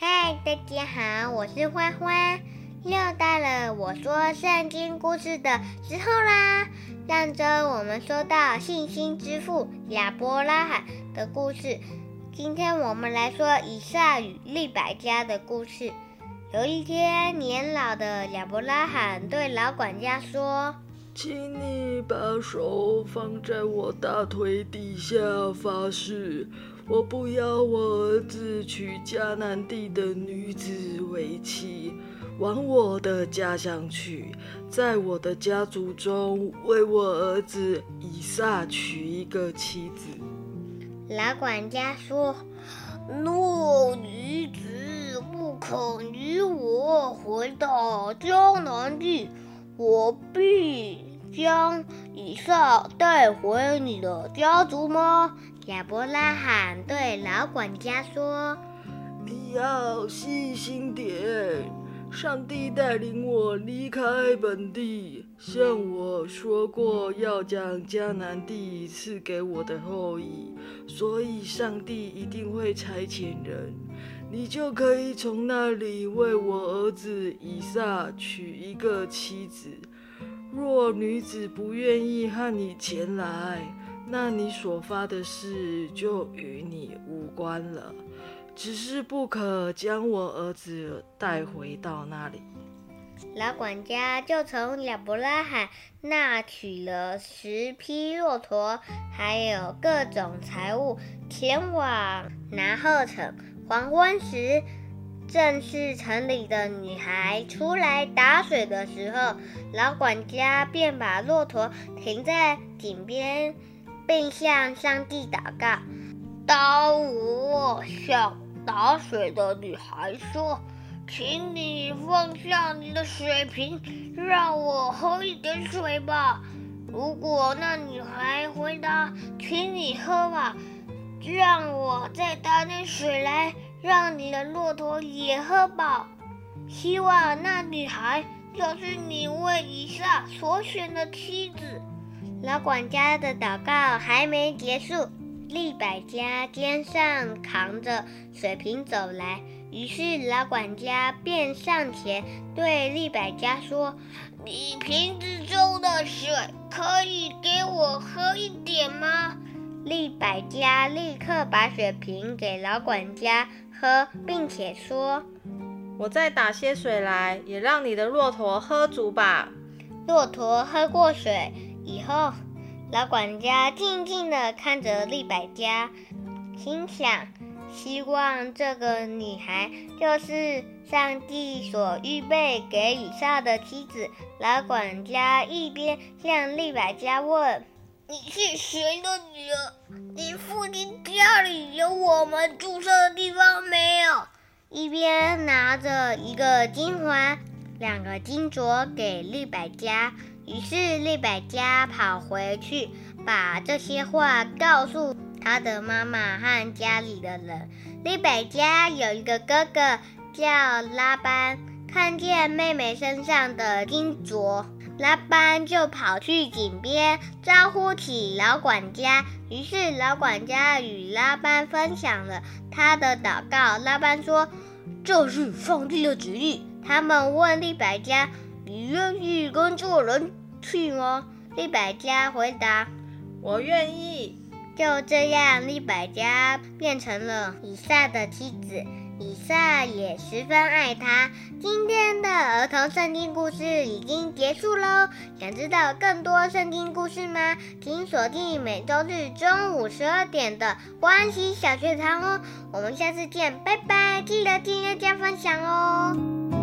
嗨，大家好，我是花花，又到了我说圣经故事的时候啦。上周我们说到信心之父亚伯拉罕的故事，今天我们来说以撒与利百加的故事。有一天，年老的亚伯拉罕对老管家说：“请你把手放在我大腿底下发誓，我不要我儿子娶迦南地的女子为妻，往我的家乡去，在我的家族中为我儿子以撒娶一个妻子。”老管家说：“诺女子不。”肯与我回到江南地，我必将以撒带回你的家族吗？亚伯拉罕对老管家说：“你要细心点，上帝带领我离开本地，向我说过要将迦南地赐给我的后裔，所以上帝一定会差遣人。”你就可以从那里为我儿子以撒娶一个妻子。若女子不愿意和你前来，那你所发的誓就与你无关了。只是不可将我儿子带回到那里。老管家就从亚伯拉罕那取了十匹骆驼，还有各种财物，前往拿鹤城。黄昏时，正是城里的女孩出来打水的时候，老管家便把骆驼停在井边，并向上帝祷告。当我向打水的女孩说：“请你放下你的水瓶，让我喝一点水吧。”如果那女孩回答：“请你喝吧。”让我再打点水来，让你的骆驼也喝饱。希望那女孩就是你为以下所选的妻子。老管家的祷告还没结束，利百加肩上扛着水瓶走来，于是老管家便上前对利百加说：“你瓶子中的水可以给我喝一点吗？”利百加立刻把水瓶给老管家喝，并且说：“我再打些水来，也让你的骆驼喝足吧。”骆驼喝过水以后，老管家静静地看着利百加，心想：希望这个女孩就是上帝所预备给以撒的妻子。老管家一边向利百加问。你是谁的女儿？你父亲家里有我们住舍的地方没有？一边拿着一个金环、两个金镯给利百加，于是利百加跑回去，把这些话告诉他的妈妈和家里的人。利百加有一个哥哥叫拉班，看见妹妹身上的金镯。拉班就跑去井边招呼起老管家，于是老管家与拉班分享了他的祷告。拉班说：“这是上帝的旨意。”他们问利百加：“你愿意跟这人去吗？”利百加回答：“我愿意。”就这样，利百加变成了以撒的妻子。以撒也十分爱他。今天的儿童圣经故事已经结束喽。想知道更多圣经故事吗？请锁定每周日中午十二点的关系小学堂哦。我们下次见，拜拜！记得订阅加分享哦。